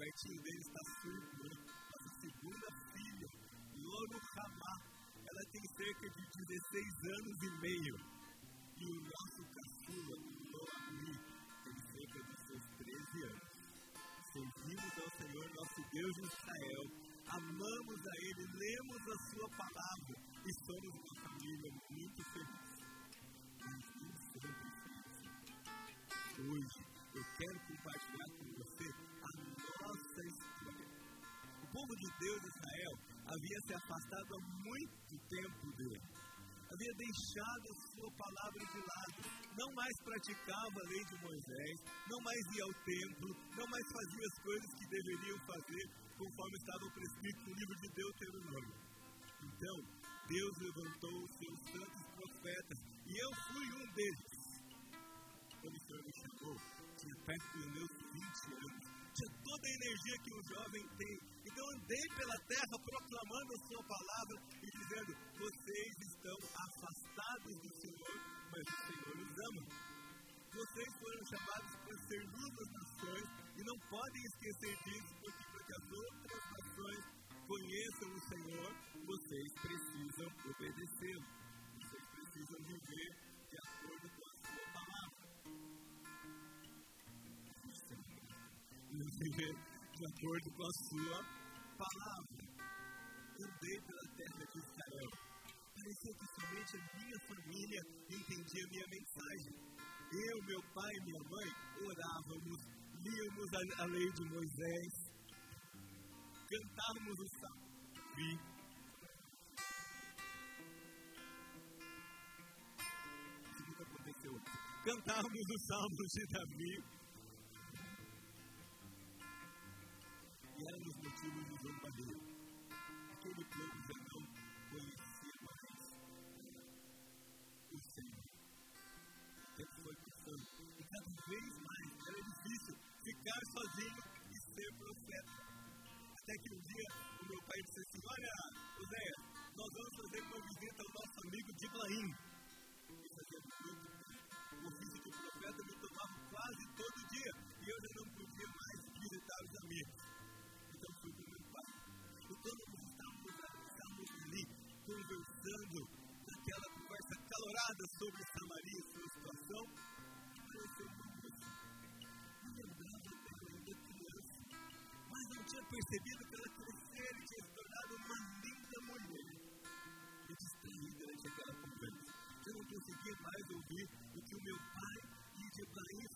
Pertinho dele está sua irmã, a segunda filha, Lono Ramá. Ela tem cerca de 16 anos e meio. E o nosso caçula, Loami, tem cerca de seus 13 anos. Servimos ao Senhor, nosso Deus de Israel, amamos a Ele, lemos a Sua palavra e somos uma família muito feliz. Hoje, eu quero compartilhar com você povo de Deus, Israel, havia se afastado há muito tempo dele. Havia deixado a sua palavra de lado, não mais praticava a lei de Moisés, não mais ia ao templo, não mais fazia as coisas que deveriam fazer conforme estava prescrito no livro de Deuteronômio. Então, Deus levantou os seus santos profetas e eu fui um deles. Quando o Senhor me chamou, tinha perto dos meus 20 anos, tinha toda a energia que um jovem tem então andei pela terra proclamando a sua palavra e dizendo: vocês estão afastados do Senhor, mas o Senhor os ama. Vocês foram chamados para ser luz das nações e não podem esquecer disso, porque para que as outras nações conheçam o Senhor, vocês precisam obedecê-lo. Vocês precisam viver de acordo com a sua palavra. Viver de acordo com a sua palavra, andei pela terra de Israel. Parecia que somente a minha família entendia a minha mensagem. Eu, meu pai e minha mãe orávamos, líamos a, a lei de Moisés, cantávamos o salmo. Vi. Isso nunca aconteceu. Cantávamos os salmos de Davi vez mais era difícil ficar sozinho e ser profeta. Até que um dia o meu pai disse assim: Olha, José, nós vamos fazer uma visita ao nosso amigo Diblaim. Percebido que ela crescer e tinha se tornado uma linda mulher. Eu distraí durante aquela conversa. Eu não conseguia mais ouvir o que o meu pai e Ibrahim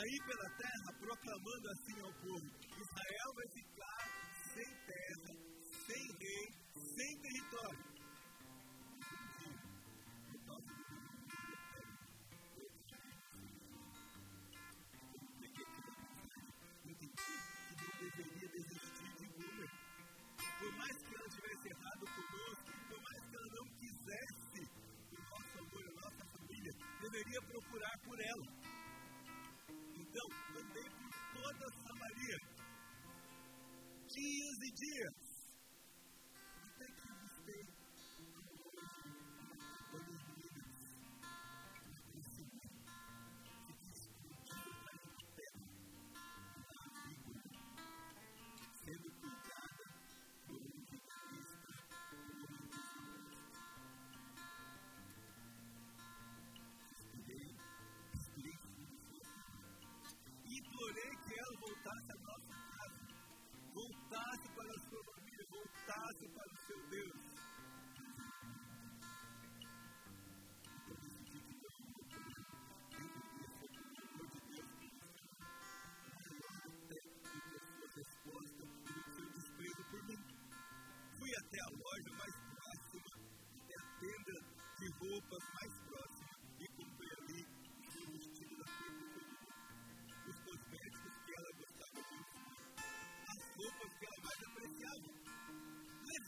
sair pela terra proclamando assim ao povo: dia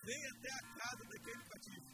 Levei até a casa daquele patife.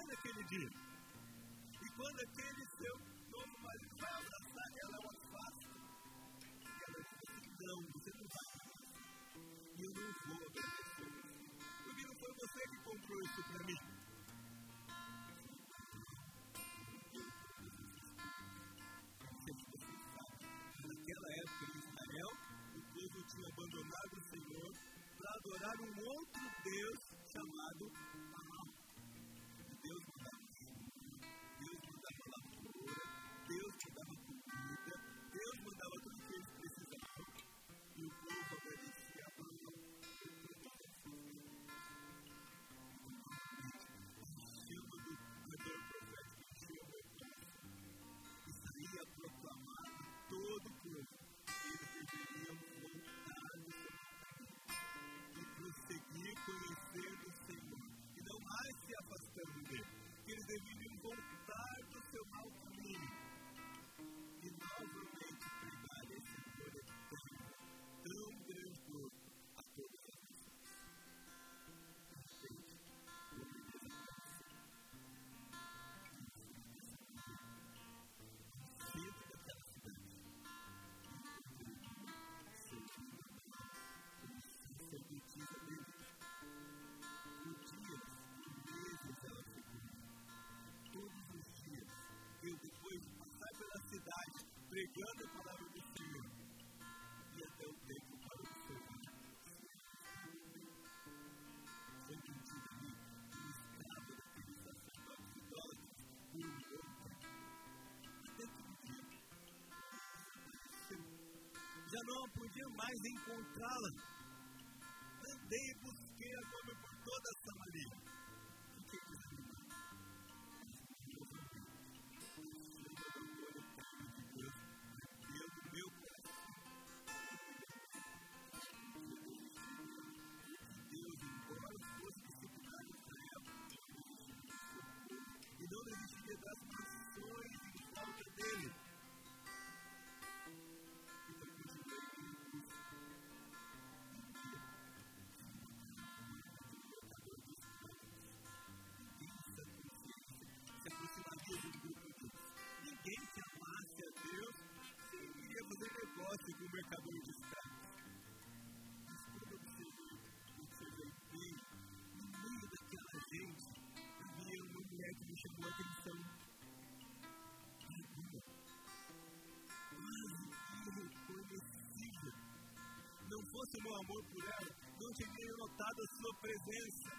Vai naquele dia. E quando aquele seu novo marido vai abraçar ela, ela faz. Ela diz assim: não, você não vai. E eu não vou agradecer. Porque não foi você que comprou isso para mim. A palavra do Senhor e até o tempo para o Senhor. Foi mentido ali, um escravo daqueles sacerdotes idólatras ano. Até que dia, já não podia mais encontrá-la. o meu amor por ela, não tenho notado a sua presença.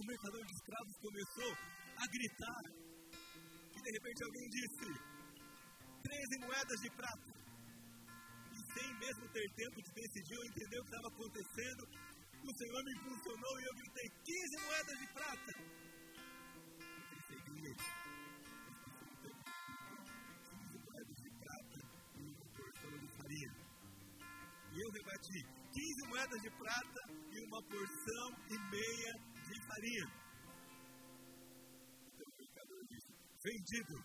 o mercador de escravos começou a gritar. E de repente alguém disse: 13 moedas de prata. E sem mesmo ter tempo de decidir ou entender o que estava acontecendo, o Senhor me impulsionou e eu gritei: 15 moedas de prata. Eu eu rebati 15 moedas de prata e uma porção e meia Maria. Então, vendido